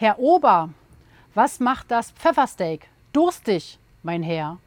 Herr Ober, was macht das Pfeffersteak? Durstig, mein Herr.